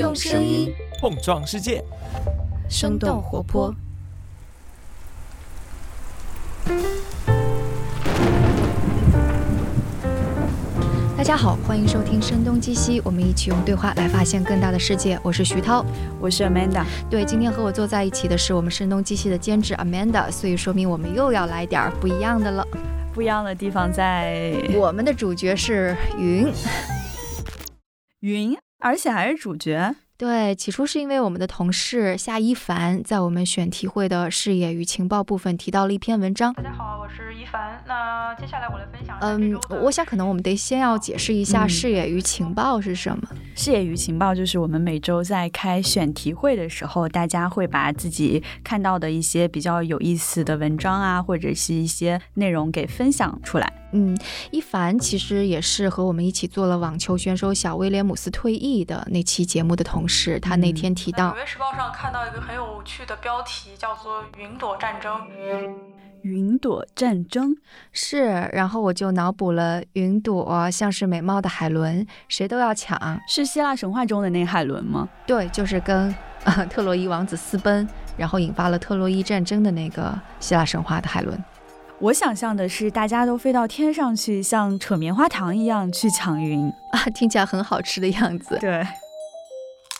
用声音碰撞世界，生动活泼。大家好，欢迎收听《声东击西》，我们一起用对话来发现更大的世界。我是徐涛，我是 Amanda。对，今天和我坐在一起的是我们《声东击西》的监制 Amanda，所以说明我们又要来点儿不一样的了。不一样的地方在，我们的主角是云，云，而且还是主角。对，起初是因为我们的同事夏一凡在我们选题会的视野与情报部分提到了一篇文章。大家好，我是一凡。那接下来我来分享。嗯，我想可能我们得先要解释一下视野与情报是什么。视野与情报就是我们每周在开选题会的时候，大家会把自己看到的一些比较有意思的文章啊，或者是一些内容给分享出来。嗯，一凡其实也是和我们一起做了网球选手小威廉姆斯退役的那期节目的同事。他那天提到，《纽约时报》上看到一个很有趣的标题，叫做“云朵战争”。云朵战争是，然后我就脑补了云朵像是美貌的海伦，谁都要抢。是希腊神话中的那海伦吗？对，就是跟特洛伊王子私奔，然后引发了特洛伊战争的那个希腊神话的海伦。我想象的是，大家都飞到天上去，像扯棉花糖一样去抢云啊，听起来很好吃的样子。对，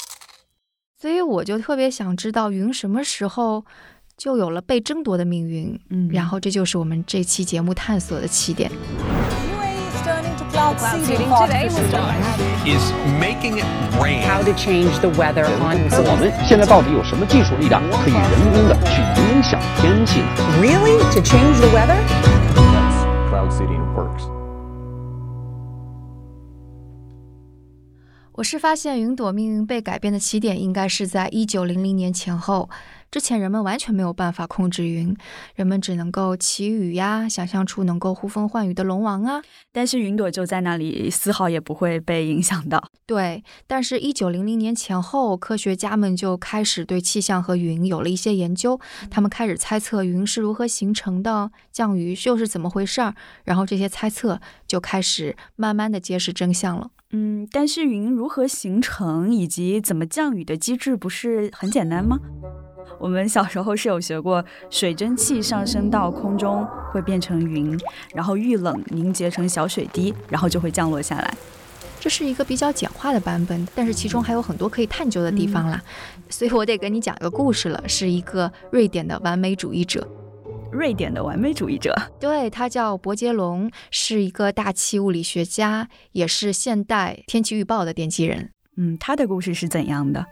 所以我就特别想知道，云什么时候就有了被争夺的命运？嗯，然后这就是我们这期节目探索的起点。Cloud seeding today is making it rain. How to change the weather on? 我们现在到底有什么技术力量可以人工的去影响天气？Really? To change the weather? That's cloud seeding works. 我是发现云朵命运被改变的起点应该是在一九零零年前后。之前人们完全没有办法控制云，人们只能够祈雨呀，想象出能够呼风唤雨的龙王啊。但是云朵就在那里，丝毫也不会被影响到。对，但是，一九零零年前后，科学家们就开始对气象和云有了一些研究，他们开始猜测云是如何形成的，降雨又是怎么回事儿，然后这些猜测就开始慢慢的揭示真相了。嗯，但是云如何形成以及怎么降雨的机制不是很简单吗？我们小时候是有学过，水蒸气上升到空中会变成云，然后遇冷凝结成小水滴，然后就会降落下来。这是一个比较简化的版本，但是其中还有很多可以探究的地方啦。所以我得给你讲一个故事了，是一个瑞典的完美主义者。瑞典的完美主义者，对他叫伯杰龙，是一个大气物理学家，也是现代天气预报的奠基人。嗯，他的故事是怎样的？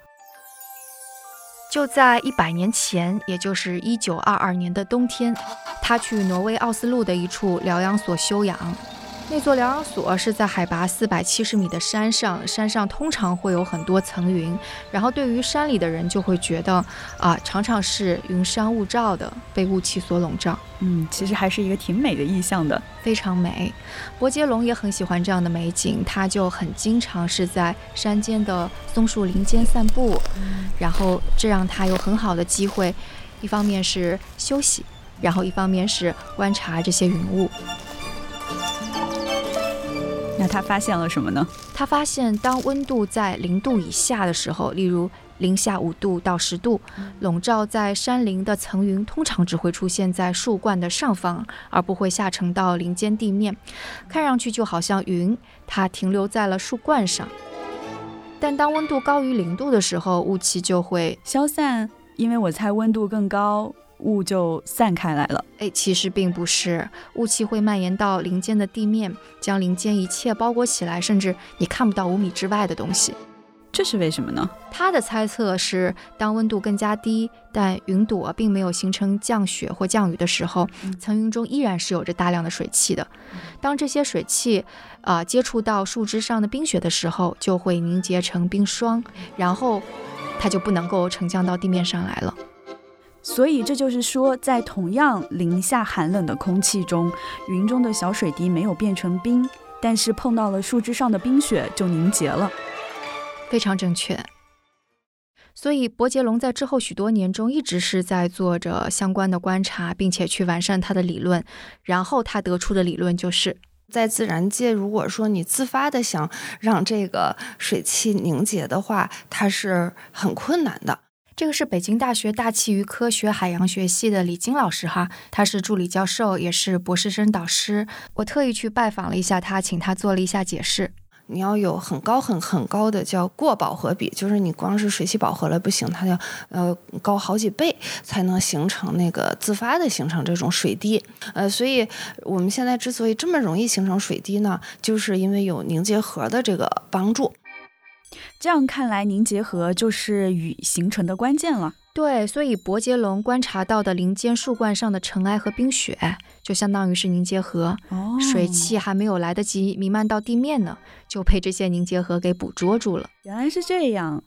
就在一百年前，也就是一九二二年的冬天，他去挪威奥斯陆的一处疗养所休养。那座疗养所是在海拔四百七十米的山上，山上通常会有很多层云，然后对于山里的人就会觉得啊，常常是云山雾罩的，被雾气所笼罩。嗯，其实还是一个挺美的意象的，非常美。伯杰龙也很喜欢这样的美景，他就很经常是在山间的松树林间散步，然后这让他有很好的机会，一方面是休息，然后一方面是观察这些云雾。那他发现了什么呢？他发现，当温度在零度以下的时候，例如零下五度到十度，笼罩在山林的层云通常只会出现在树冠的上方，而不会下沉到林间地面，看上去就好像云，它停留在了树冠上。但当温度高于零度的时候，雾气就会消散，因为我猜温度更高。雾就散开来了。哎，其实并不是，雾气会蔓延到林间的地面，将林间一切包裹起来，甚至你看不到五米之外的东西。这是为什么呢？他的猜测是，当温度更加低，但云朵并没有形成降雪或降雨的时候，层云中依然是有着大量的水汽的。当这些水汽啊接触到树枝上的冰雪的时候，就会凝结成冰霜，然后它就不能够沉降到地面上来了。所以这就是说，在同样零下寒冷的空气中，云中的小水滴没有变成冰，但是碰到了树枝上的冰雪就凝结了。非常正确。所以伯杰龙在之后许多年中一直是在做着相关的观察，并且去完善他的理论。然后他得出的理论就是在自然界，如果说你自发的想让这个水汽凝结的话，它是很困难的。这个是北京大学大气与科学海洋学系的李金老师哈，他是助理教授，也是博士生导师。我特意去拜访了一下他，请他做了一下解释。你要有很高很很高的叫过饱和比，就是你光是水汽饱和了不行，它要呃高好几倍才能形成那个自发的形成这种水滴。呃，所以我们现在之所以这么容易形成水滴呢，就是因为有凝结核的这个帮助。这样看来，凝结核就是雨形成的关键了。对，所以伯杰龙观察到的林间树冠上的尘埃和冰雪，就相当于是凝结核。哦，水汽还没有来得及弥漫到地面呢，就被这些凝结核给捕捉住了。原来是这样。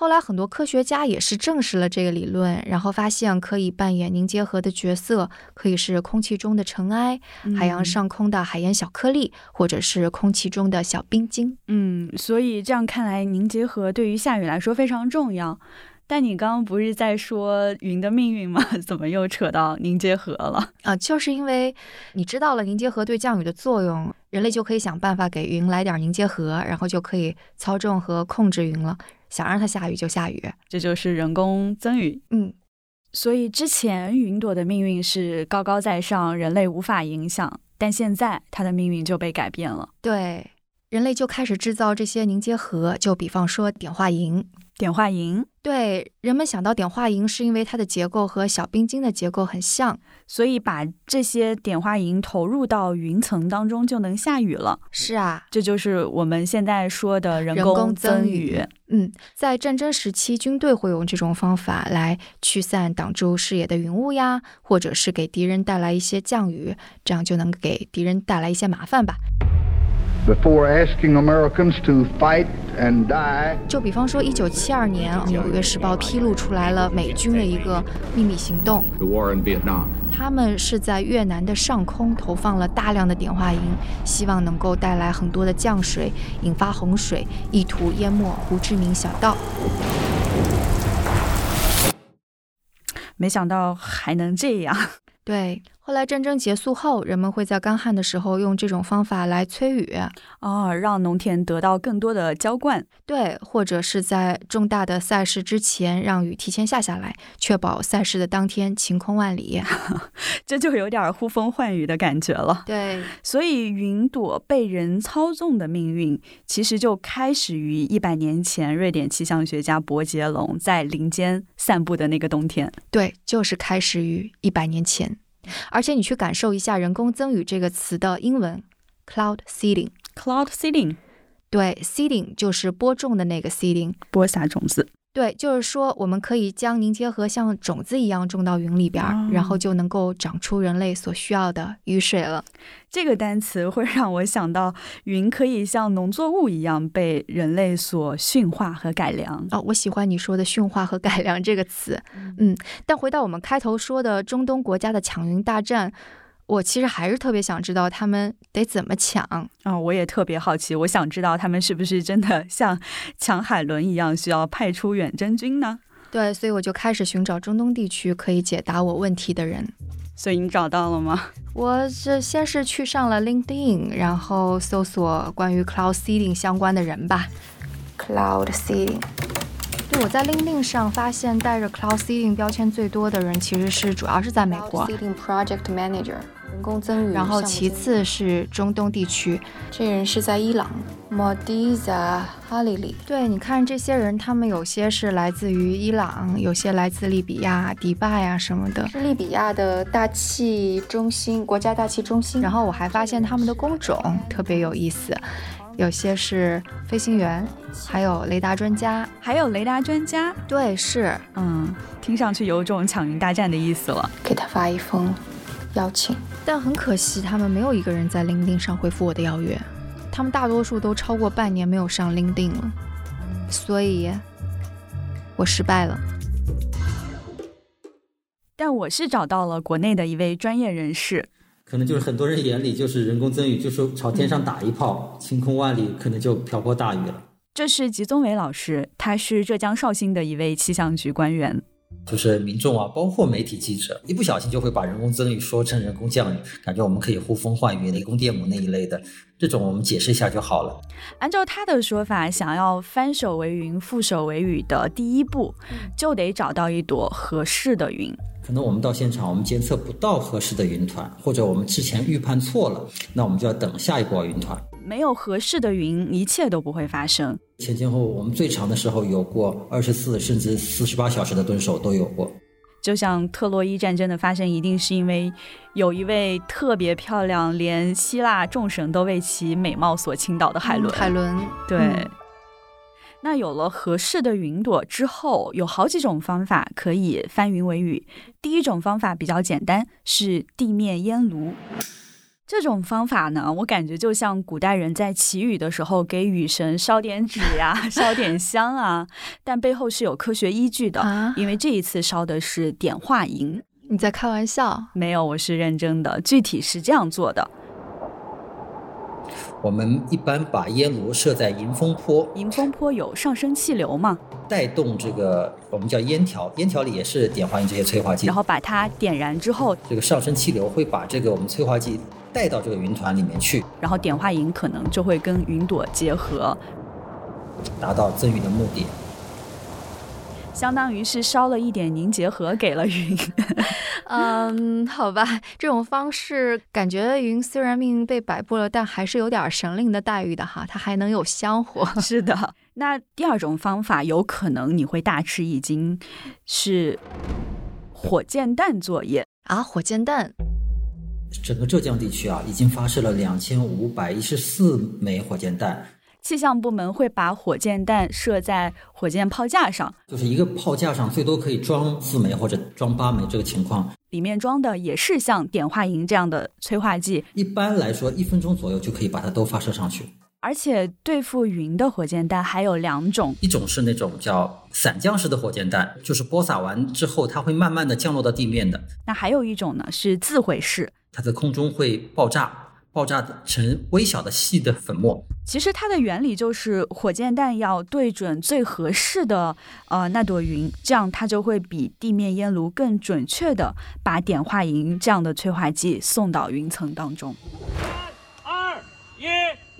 后来，很多科学家也是证实了这个理论，然后发现可以扮演凝结核的角色，可以是空气中的尘埃、海洋上空的海盐小颗粒，或者是空气中的小冰晶。嗯，所以这样看来，凝结核对于下雨来说非常重要。但你刚刚不是在说云的命运吗？怎么又扯到凝结核了？啊，就是因为你知道了凝结核对降雨的作用，人类就可以想办法给云来点凝结核，然后就可以操纵和控制云了。想让它下雨就下雨，这就是人工增雨。嗯，所以之前云朵的命运是高高在上，人类无法影响，但现在它的命运就被改变了。对，人类就开始制造这些凝结核，就比方说碘化银。碘化银，对人们想到碘化银，是因为它的结构和小冰晶的结构很像，所以把这些碘化银投入到云层当中就能下雨了。是啊，这就是我们现在说的人工增雨。嗯，在战争时期，军队会用这种方法来驱散挡住视野的云雾呀，或者是给敌人带来一些降雨，这样就能给敌人带来一些麻烦吧。Before asking Americans to fight and die。就比方说，一九七二年，《纽约时报》披露出来了美军的一个秘密行动。The war in Vietnam。他们是在越南的上空投放了大量的碘化银，希望能够带来很多的降水，引发洪水，意图淹没胡志明小道。没想到还能这样。对。后来战争结束后，人们会在干旱的时候用这种方法来催雨，哦，让农田得到更多的浇灌。对，或者是在重大的赛事之前让雨提前下下来，确保赛事的当天晴空万里。这就有点呼风唤雨的感觉了。对，所以云朵被人操纵的命运，其实就开始于一百年前瑞典气象学家伯杰龙在林间散步的那个冬天。对，就是开始于一百年前。而且你去感受一下“人工增雨”这个词的英文，cloud seeding。cloud seeding，对，seeding 就是播种的那个 seeding，播撒种子。对，就是说我们可以将凝结核像种子一样种到云里边，然后就能够长出人类所需要的雨水了。这个单词会让我想到，云可以像农作物一样被人类所驯化和改良。哦，我喜欢你说的“驯化”和“改良”这个词。嗯，但回到我们开头说的中东国家的抢云大战。我其实还是特别想知道他们得怎么抢啊！我也特别好奇，我想知道他们是不是真的像抢海伦一样需要派出远征军呢？对，所以我就开始寻找中东地区可以解答我问题的人。所以你找到了吗？我是先是去上了 LinkedIn，然后搜索关于 Cloud Seeding 相关的人吧。Cloud Seeding，对，我在 LinkedIn 上发现带着 Cloud Seeding 标签最多的人其实是主要是在美国。Seeding Project Manager。人工增雨，然后其次是中东地区，这人是在伊朗，Modiza Halili。对，你看这些人，他们有些是来自于伊朗，有些来自利比亚、迪拜啊什么的，是利比亚的大气中心，国家大气中心。然后我还发现他们的工种特别有意思，有些是飞行员，还有雷达专家，还有雷达专家。对，是，嗯，听上去有种抢云大战的意思了。给他发一封。邀请，但很可惜，他们没有一个人在 LinkedIn 上回复我的邀约。他们大多数都超过半年没有上 LinkedIn 了，所以，我失败了。但我是找到了国内的一位专业人士，可能就是很多人眼里就是人工增雨，就是朝天上打一炮，晴空万里，可能就瓢泼大雨了。这是吉宗伟老师，他是浙江绍兴的一位气象局官员。就是民众啊，包括媒体记者，一不小心就会把人工增雨说成人工降雨，感觉我们可以呼风唤雨、雷公电母那一类的，这种我们解释一下就好了。按照他的说法，想要翻手为云、覆手为雨的第一步，就得找到一朵合适的云。可能我们到现场，我们监测不到合适的云团，或者我们之前预判错了，那我们就要等下一波云团。没有合适的云，一切都不会发生。前前后后我们最长的时候有过二十四甚至四十八小时的蹲守都有过。就像特洛伊战争的发生，一定是因为有一位特别漂亮，连希腊众神都为其美貌所倾倒的海伦。海伦，对。那有了合适的云朵之后，有好几种方法可以翻云为雨。第一种方法比较简单，是地面烟炉。这种方法呢，我感觉就像古代人在祈雨的时候给雨神烧点纸呀、烧点香啊，但背后是有科学依据的，因为这一次烧的是碘化银。你在开玩笑？没有，我是认真的。具体是这样做的：我们一般把烟炉设在迎风坡，迎风坡有上升气流嘛，带动这个我们叫烟条，烟条里也是碘化银这些催化剂，然后把它点燃之后，这个上升气流会把这个我们催化剂。带到这个云团里面去，然后碘化银可能就会跟云朵结合，达到增雨的目的。相当于是烧了一点凝结核给了云。嗯，好吧，这种方式感觉云虽然命运被摆布了，但还是有点神灵的待遇的哈，它还能有香火。是的，那第二种方法有可能你会大吃一惊，是火箭弹作业啊，火箭弹。整个浙江地区啊，已经发射了两千五百一十四枚火箭弹。气象部门会把火箭弹设在火箭炮架上，就是一个炮架上最多可以装四枚或者装八枚这个情况。里面装的也是像碘化银这样的催化剂。一般来说，一分钟左右就可以把它都发射上去。而且对付云的火箭弹还有两种，一种是那种叫散降式的火箭弹，就是播撒完之后它会慢慢的降落到地面的。那还有一种呢是自毁式。它在空中会爆炸，爆炸成微小的细的粉末。其实它的原理就是火箭弹要对准最合适的呃那朵云，这样它就会比地面烟炉更准确的把碘化银这样的催化剂送到云层当中。三二一，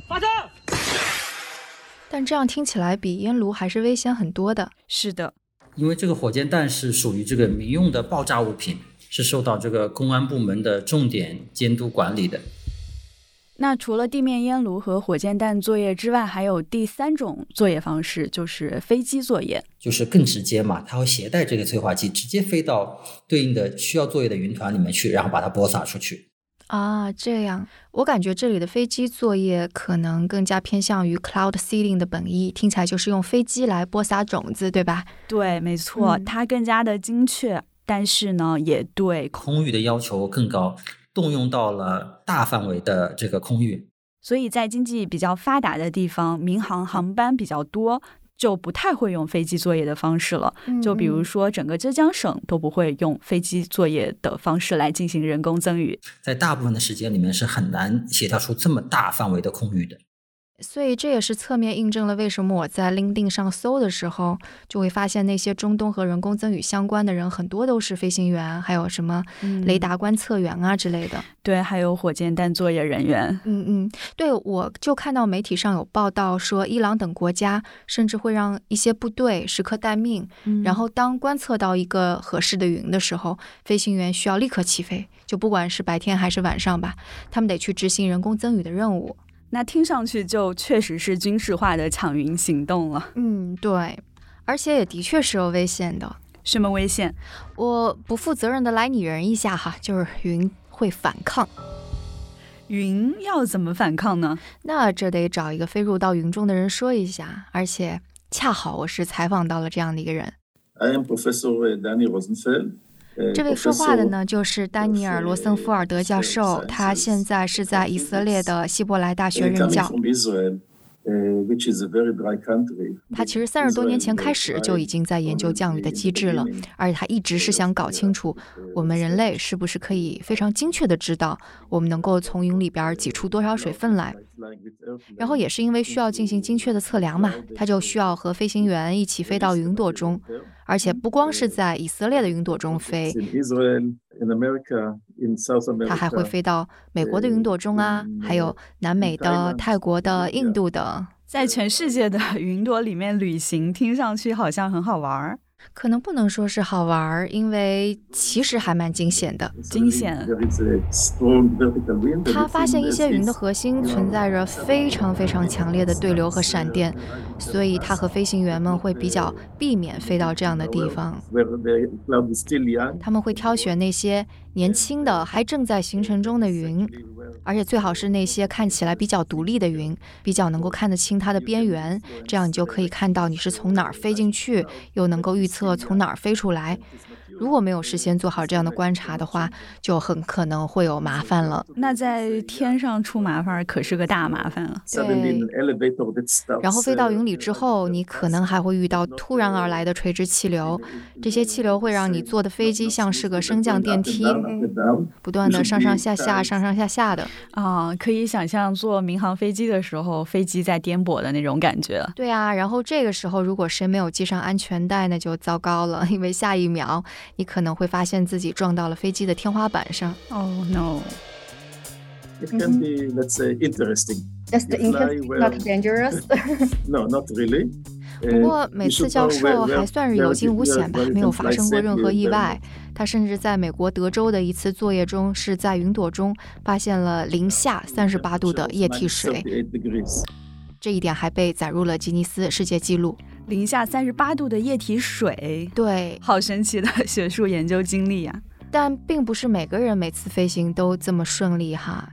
发射！但这样听起来比烟炉还是危险很多的。是的，因为这个火箭弹是属于这个民用的爆炸物品。是受到这个公安部门的重点监督管理的。那除了地面烟炉和火箭弹作业之外，还有第三种作业方式，就是飞机作业，就是更直接嘛，它会携带这个催化剂，直接飞到对应的需要作业的云团里面去，然后把它播撒出去。啊，这样，我感觉这里的飞机作业可能更加偏向于 cloud seeding 的本意，听起来就是用飞机来播撒种子，对吧？对，没错，它更加的精确。但是呢，也对空域的要求更高，动用到了大范围的这个空域。所以在经济比较发达的地方，民航航班比较多，就不太会用飞机作业的方式了。就比如说，整个浙江省都不会用飞机作业的方式来进行人工增雨。在大部分的时间里面，是很难协调出这么大范围的空域的。所以这也是侧面印证了为什么我在 LinkedIn 上搜的时候，就会发现那些中东和人工增雨相关的人很多都是飞行员，还有什么雷达观测员啊之类的。对，还有火箭弹作业人员。嗯嗯，对，我就看到媒体上有报道说，伊朗等国家甚至会让一些部队时刻待命，然后当观测到一个合适的云的时候，飞行员需要立刻起飞，就不管是白天还是晚上吧，他们得去执行人工增雨的任务。那听上去就确实是军事化的抢云行动了。嗯，对，而且也的确是有危险的。什么危险？我不负责任的来拟人一下哈，就是云会反抗。云要怎么反抗呢？那这得找一个飞入到云中的人说一下。而且恰好我是采访到了这样的一个人。I am Professor Danny Rosenfeld. 这位说话的呢，就是丹尼尔·罗森福尔德教授，他现在是在以色列的希伯来大学任教。他其实三十多年前开始就已经在研究降雨的机制了，而且他一直是想搞清楚我们人类是不是可以非常精确的知道我们能够从云里边挤出多少水分来。然后也是因为需要进行精确的测量嘛，他就需要和飞行员一起飞到云朵中，而且不光是在以色列的云朵中飞，他还会飞到美国的云朵中啊，还有南美的、泰国的、印度的，在全世界的 云朵里面旅行，听上去好像很好玩儿。可能不能说是好玩儿，因为其实还蛮惊险的。惊险。他发现一些云的核心存在着非常非常强烈的对流和闪电，所以他和飞行员们会比较避免飞到这样的地方。他们会挑选那些年轻的、还正在形成中的云。而且最好是那些看起来比较独立的云，比较能够看得清它的边缘，这样你就可以看到你是从哪儿飞进去，又能够预测从哪儿飞出来。如果没有事先做好这样的观察的话，就很可能会有麻烦了。那在天上出麻烦可是个大麻烦了。对。然后飞到云里之后，你可能还会遇到突然而来的垂直气流，这些气流会让你坐的飞机像是个升降电梯，不断的上上下下、上上下下的。啊，可以想象坐民航飞机的时候，飞机在颠簸的那种感觉。对啊，然后这个时候如果谁没有系上安全带，那就糟糕了，因为下一秒。你可能会发现自己撞到了飞机的天花板上。Oh no! It can be, let's say, interesting. That's the not dangerous. No, not really. 不过每次教授还算是有惊无险吧，没有发生过任何意外。他甚至在美国德州的一次作业中，是在云朵中发现了零下三十八度的液体水，这一点还被载入了吉尼斯世界纪录。零下三十八度的液体水，对，好神奇的学术研究经历呀！但并不是每个人每次飞行都这么顺利哈。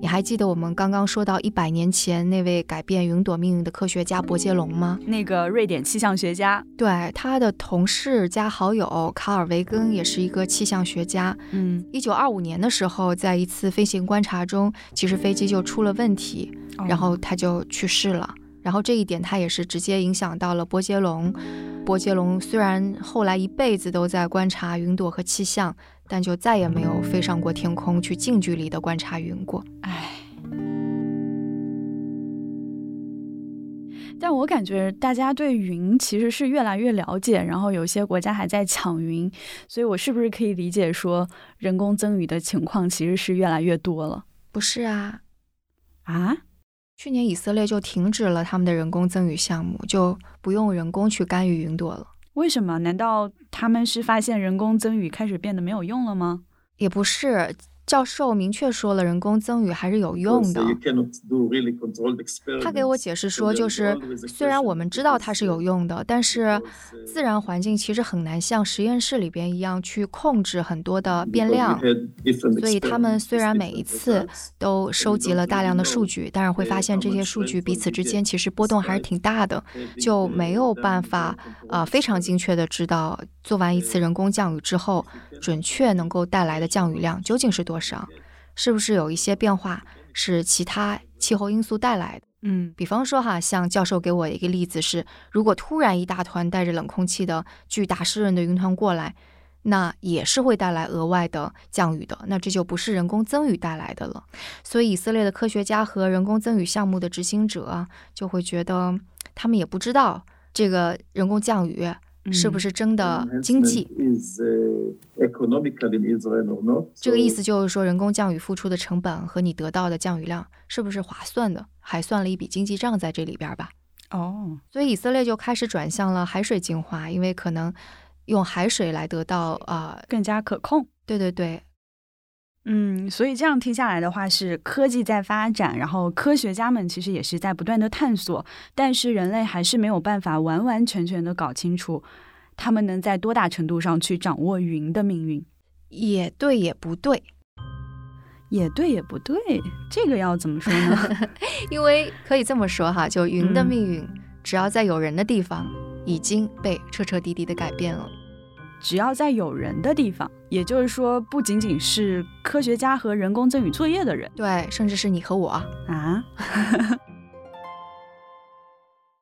你还记得我们刚刚说到一百年前那位改变云朵命运的科学家伯杰龙吗？那个瑞典气象学家，对，他的同事加好友卡尔维根也是一个气象学家。嗯，一九二五年的时候，在一次飞行观察中，其实飞机就出了问题，然后他就去世了。然后这一点，他也是直接影响到了波杰龙。波杰龙虽然后来一辈子都在观察云朵和气象，但就再也没有飞上过天空去近距离的观察云过。唉，但我感觉大家对云其实是越来越了解，然后有些国家还在抢云，所以我是不是可以理解说，人工增雨的情况其实是越来越多了？不是啊，啊？去年以色列就停止了他们的人工增雨项目，就不用人工去干预云朵了。为什么？难道他们是发现人工增雨开始变得没有用了吗？也不是。教授明确说了，人工增雨还是有用的。他给我解释说，就是虽然我们知道它是有用的，但是自然环境其实很难像实验室里边一样去控制很多的变量。所以他们虽然每一次都收集了大量的数据，但是会发现这些数据彼此之间其实波动还是挺大的，就没有办法呃非常精确的知道做完一次人工降雨之后，准确能够带来的降雨量究竟是多。上是不是有一些变化是其他气候因素带来的？嗯，比方说哈，像教授给我一个例子是，如果突然一大团带着冷空气的巨大湿润的云团过来，那也是会带来额外的降雨的。那这就不是人工增雨带来的了。所以以色列的科学家和人工增雨项目的执行者就会觉得，他们也不知道这个人工降雨。是不是真的经济？这个意思就是说，人工降雨付出的成本和你得到的降雨量是不是划算的？还算了一笔经济账在这里边吧。哦，所以以色列就开始转向了海水净化，因为可能用海水来得到啊更加可控。对对对。嗯，所以这样听下来的话，是科技在发展，然后科学家们其实也是在不断的探索，但是人类还是没有办法完完全全的搞清楚，他们能在多大程度上去掌握云的命运。也对，也不对，也对，也不对，这个要怎么说呢？因为可以这么说哈，就云的命运，只要在有人的地方，已经被彻彻底底的改变了。只要在有人的地方，也就是说，不仅仅是科学家和人工增雨作业的人，对，甚至是你和我啊。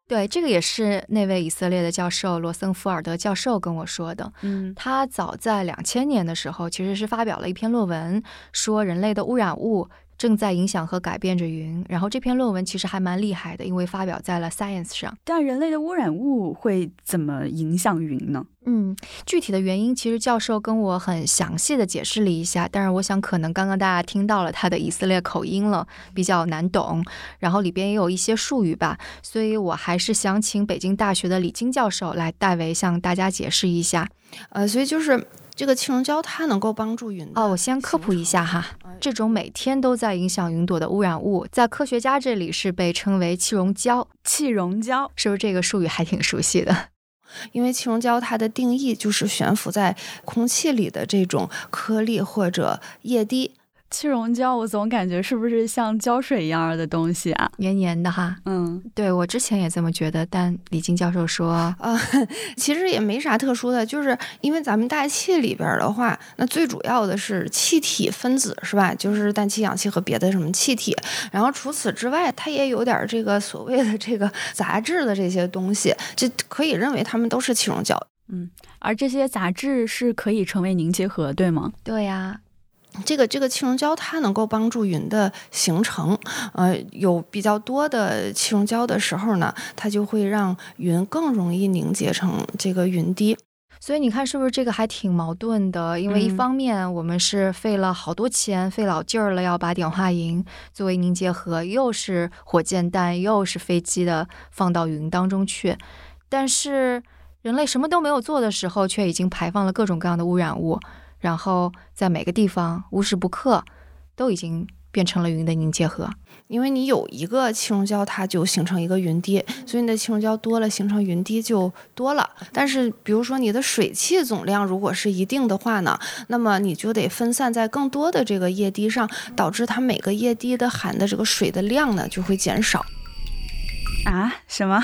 对，这个也是那位以色列的教授罗森福尔德教授跟我说的。嗯，他早在两千年的时候，其实是发表了一篇论文，说人类的污染物。正在影响和改变着云，然后这篇论文其实还蛮厉害的，因为发表在了 Science 上。但人类的污染物会怎么影响云呢？嗯，具体的原因其实教授跟我很详细的解释了一下，但是我想可能刚刚大家听到了他的以色列口音了，比较难懂，然后里边也有一些术语吧，所以我还是想请北京大学的李金教授来代为向大家解释一下。呃，所以就是。这个气溶胶它能够帮助云哦，我先科普一下哈，这种每天都在影响云朵的污染物，在科学家这里是被称为气溶胶。气溶胶是不是这个术语还挺熟悉的？因为气溶胶它的定义就是悬浮在空气里的这种颗粒或者液滴。气溶胶，我总感觉是不是像胶水一样的东西啊？黏黏的哈。嗯，对我之前也这么觉得，但李金教授说，啊，其实也没啥特殊的，就是因为咱们大气里边的话，那最主要的是气体分子是吧？就是氮气、氧气和别的什么气体。然后除此之外，它也有点这个所谓的这个杂质的这些东西，就可以认为它们都是气溶胶。嗯，而这些杂质是可以成为凝结核，对吗？对呀。这个这个气溶胶它能够帮助云的形成，呃，有比较多的气溶胶的时候呢，它就会让云更容易凝结成这个云滴。所以你看，是不是这个还挺矛盾的？因为一方面我们是费了好多钱、费老劲儿了，要把碘化银作为凝结核，又是火箭弹，又是飞机的放到云当中去，但是人类什么都没有做的时候，却已经排放了各种各样的污染物。然后在每个地方无时不刻都已经变成了云的凝结核，因为你有一个气溶胶，它就形成一个云滴，所以你的气溶胶多了，形成云滴就多了。但是，比如说你的水汽总量如果是一定的话呢，那么你就得分散在更多的这个液滴上，导致它每个液滴的含的这个水的量呢就会减少。啊？什么？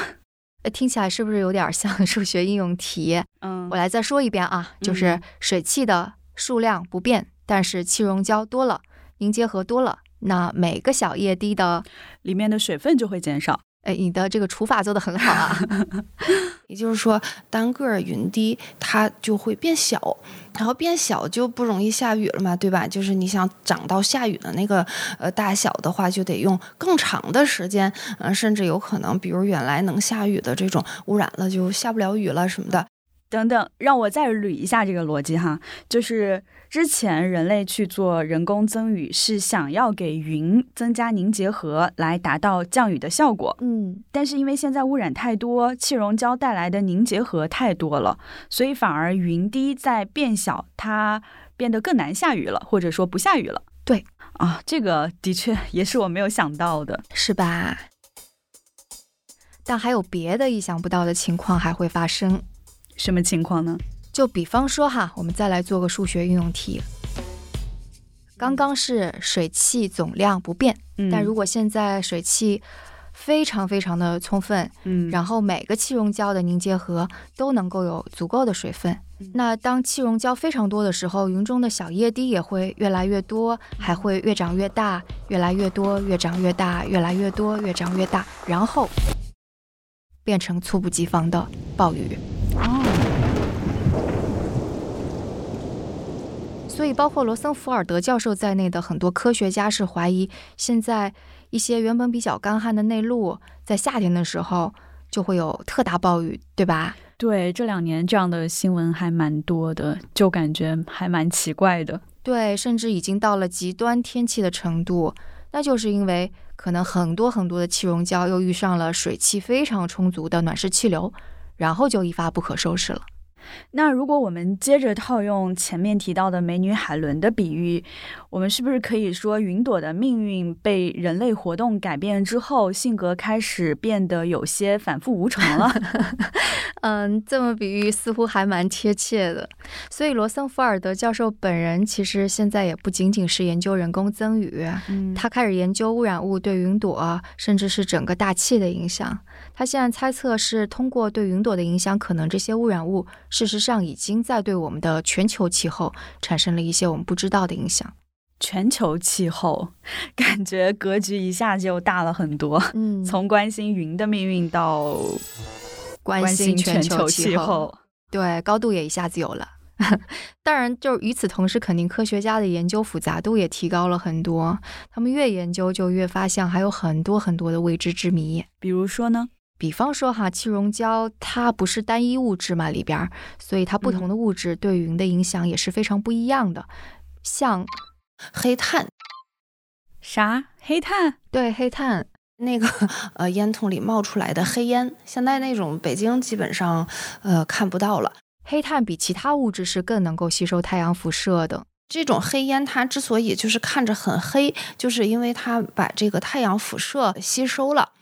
听起来是不是有点像数学应用题？嗯，我来再说一遍啊，就是水汽的。数量不变，但是气溶胶多了，凝结核多了，那每个小液滴的里面的水分就会减少。哎，你的这个除法做得很好啊。也就是说，单个云滴它就会变小，然后变小就不容易下雨了嘛，对吧？就是你想长到下雨的那个呃大小的话，就得用更长的时间，嗯，甚至有可能，比如原来能下雨的这种污染了，就下不了雨了什么的。等等，让我再捋一下这个逻辑哈，就是之前人类去做人工增雨，是想要给云增加凝结核，来达到降雨的效果。嗯，但是因为现在污染太多，气溶胶带来的凝结核太多了，所以反而云滴在变小，它变得更难下雨了，或者说不下雨了。对啊，这个的确也是我没有想到的，是吧？但还有别的意想不到的情况还会发生。什么情况呢？就比方说哈，我们再来做个数学应用题。刚刚是水汽总量不变，但如果现在水汽非常非常的充分，嗯，然后每个气溶胶的凝结核都能够有足够的水分，那当气溶胶非常多的时候，云中的小液滴也会越来越多，还会越长越大，越来越多，越长越大，越来越多，越长越大，然后变成猝不及防的暴雨。哦，所以包括罗森福尔德教授在内的很多科学家是怀疑，现在一些原本比较干旱的内陆，在夏天的时候就会有特大暴雨，对吧？对，这两年这样的新闻还蛮多的，就感觉还蛮奇怪的。对，甚至已经到了极端天气的程度，那就是因为可能很多很多的气溶胶又遇上了水汽非常充足的暖湿气流。然后就一发不可收拾了。那如果我们接着套用前面提到的美女海伦的比喻，我们是不是可以说云朵的命运被人类活动改变之后，性格开始变得有些反复无常了？嗯，这么比喻似乎还蛮贴切的。所以罗森福尔德教授本人其实现在也不仅仅是研究人工增雨，嗯，他开始研究污染物对云朵甚至是整个大气的影响。他现在猜测是通过对云朵的影响，可能这些污染物事实上已经在对我们的全球气候产生了一些我们不知道的影响。全球气候，感觉格局一下就大了很多。嗯，从关心云的命运到关心全球气候，对，高度也一下子有了。当然，就是与此同时，肯定科学家的研究复杂度也提高了很多。他们越研究，就越发现还有很多很多的未知之谜。比如说呢？比方说哈，气溶胶它不是单一物质嘛，里边，所以它不同的物质对云的影响也是非常不一样的。像黑炭，啥黑炭？对，黑炭那个呃烟囱里冒出来的黑烟，现在那种北京基本上呃看不到了。黑炭比其他物质是更能够吸收太阳辐射的。这种黑烟它之所以就是看着很黑，就是因为它把这个太阳辐射吸收了。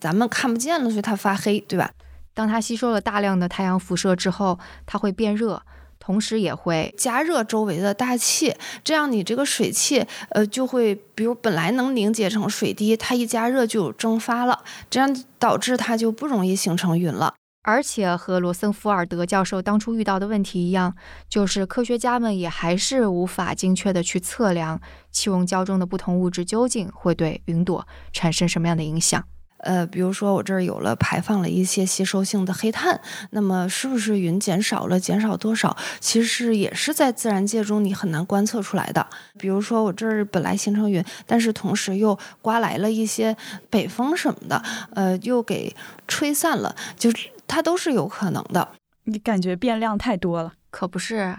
咱们看不见了，所以它发黑，对吧？当它吸收了大量的太阳辐射之后，它会变热，同时也会加热周围的大气，这样你这个水汽，呃，就会比如本来能凝结成水滴，它一加热就蒸发了，这样导致它就不容易形成云了。而且和罗森福尔德教授当初遇到的问题一样，就是科学家们也还是无法精确的去测量气溶胶中的不同物质究竟会对云朵产生什么样的影响。呃，比如说我这儿有了排放了一些吸收性的黑炭，那么是不是云减少了？减少多少？其实也是在自然界中你很难观测出来的。比如说我这儿本来形成云，但是同时又刮来了一些北风什么的，呃，又给吹散了，就是它都是有可能的。你感觉变量太多了，可不是？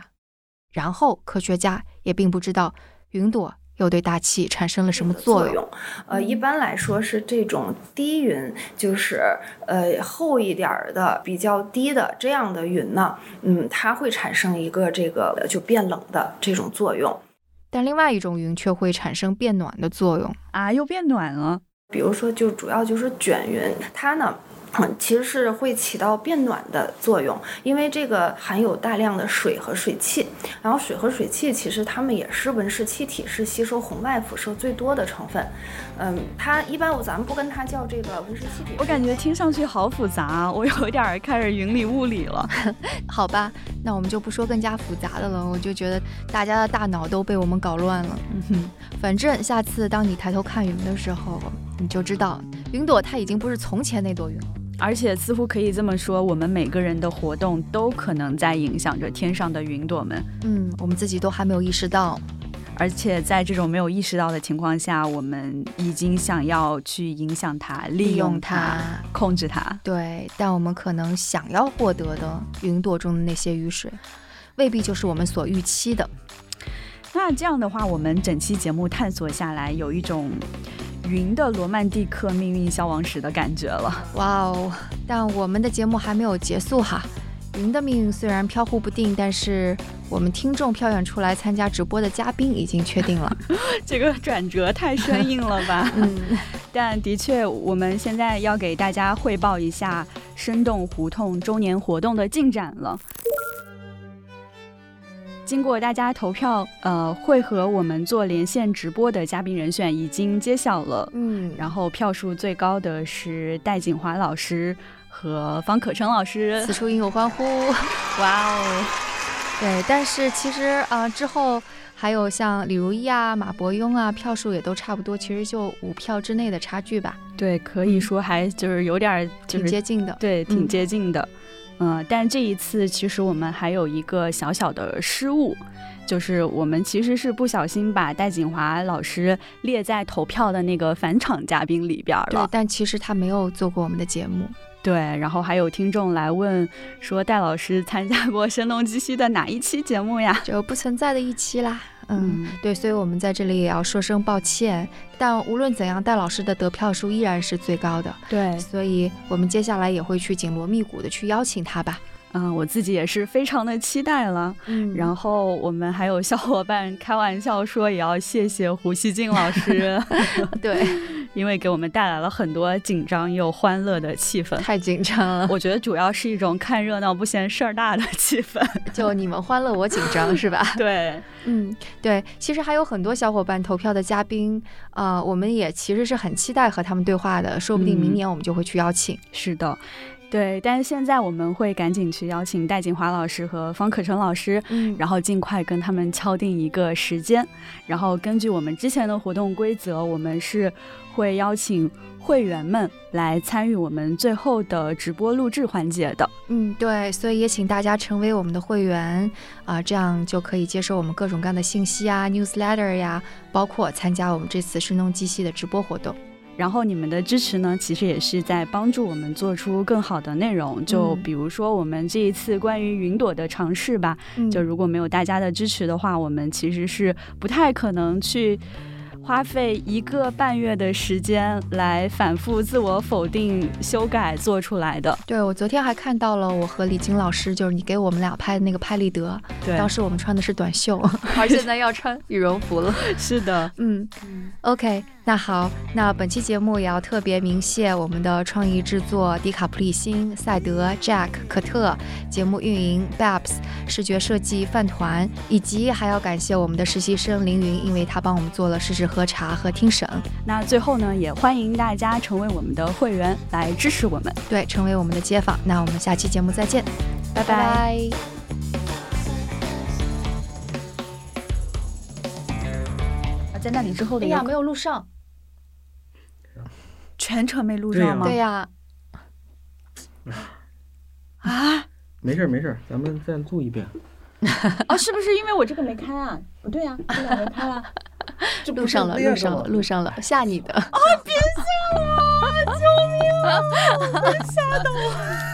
然后科学家也并不知道云朵。又对大气产生了什么作用？呃，一般来说是这种低云，就是呃厚一点儿的、比较低的这样的云呢，嗯，它会产生一个这个就变冷的这种作用。但另外一种云却会产生变暖的作用啊，又变暖了。比如说，就主要就是卷云，它呢。其实是会起到变暖的作用，因为这个含有大量的水和水汽，然后水和水汽其实它们也是温室气体，是吸收红外辐射最多的成分。嗯，它一般我咱们不跟它叫这个温室气体。我感觉听上去好复杂，我有点开始云里雾里了。好吧，那我们就不说更加复杂的了，我就觉得大家的大脑都被我们搞乱了。嗯哼，反正下次当你抬头看云的时候，你就知道云朵它已经不是从前那朵云了。而且似乎可以这么说，我们每个人的活动都可能在影响着天上的云朵们。嗯，我们自己都还没有意识到。而且在这种没有意识到的情况下，我们已经想要去影响它、利用它、控制它。对，但我们可能想要获得的云朵中的那些雨水，未必就是我们所预期的。那这样的话，我们整期节目探索下来，有一种。云的罗曼蒂克命运消亡史的感觉了，哇哦！但我们的节目还没有结束哈。云的命运虽然飘忽不定，但是我们听众票选出来参加直播的嘉宾已经确定了。这个转折太生硬了吧？嗯，但的确，我们现在要给大家汇报一下生动胡同周年活动的进展了。经过大家投票，呃，会和我们做连线直播的嘉宾人选已经揭晓了。嗯，然后票数最高的是戴锦华老师和方可成老师，此处应有欢呼！哇哦，对，但是其实啊，之后还有像李如一啊、马伯庸啊，票数也都差不多，其实就五票之内的差距吧。对，可以说还就是有点挺接近的。对，挺接近的。嗯，但这一次其实我们还有一个小小的失误，就是我们其实是不小心把戴锦华老师列在投票的那个返场嘉宾里边了。对，但其实他没有做过我们的节目。对，然后还有听众来问说，戴老师参加过《声东击西》的哪一期节目呀？就不存在的一期啦。嗯，对，所以我们在这里也要说声抱歉。但无论怎样，戴老师的得票数依然是最高的。对，所以我们接下来也会去紧锣密鼓的去邀请他吧。嗯，我自己也是非常的期待了。嗯，然后我们还有小伙伴开玩笑说，也要谢谢胡锡进老师。对，因为给我们带来了很多紧张又欢乐的气氛。太紧张了，我觉得主要是一种看热闹不嫌事儿大的气氛。就你们欢乐，我紧张，是吧？对，嗯，对。其实还有很多小伙伴投票的嘉宾，啊，我们也其实是很期待和他们对话的，说不定明年我们就会去邀请。是的。对，但是现在我们会赶紧去邀请戴锦华老师和方可成老师，嗯，然后尽快跟他们敲定一个时间，然后根据我们之前的活动规则，我们是会邀请会员们来参与我们最后的直播录制环节的。嗯，对，所以也请大家成为我们的会员啊，这样就可以接受我们各种各样的信息啊，newsletter 呀，包括参加我们这次声东击西的直播活动。然后你们的支持呢，其实也是在帮助我们做出更好的内容。就比如说我们这一次关于云朵的尝试吧，就如果没有大家的支持的话，我们其实是不太可能去。花费一个半月的时间来反复自我否定、修改做出来的。对我昨天还看到了我和李晶老师，就是你给我们俩拍的那个拍立得。对，当时我们穿的是短袖，而现在要穿羽绒服了。是的，嗯，OK。那好，那本期节目也要特别鸣谢我们的创意制作迪卡普利辛、赛德、Jack、可特，节目运营 Babs，视觉设计饭团，以及还要感谢我们的实习生凌云，因为他帮我们做了试试喝茶和听审。那最后呢，也欢迎大家成为我们的会员来支持我们，对，成为我们的街坊。那我们下期节目再见，拜拜。在那里之后的呀，没有录上。全程没录上吗？对呀。啊？没事没事，咱们再录一遍。哦，是不是因为我这个没开啊？不对啊，这个没开了。录上了，录上了，录上了，吓你的。啊！别吓我！救命啊！吓到我！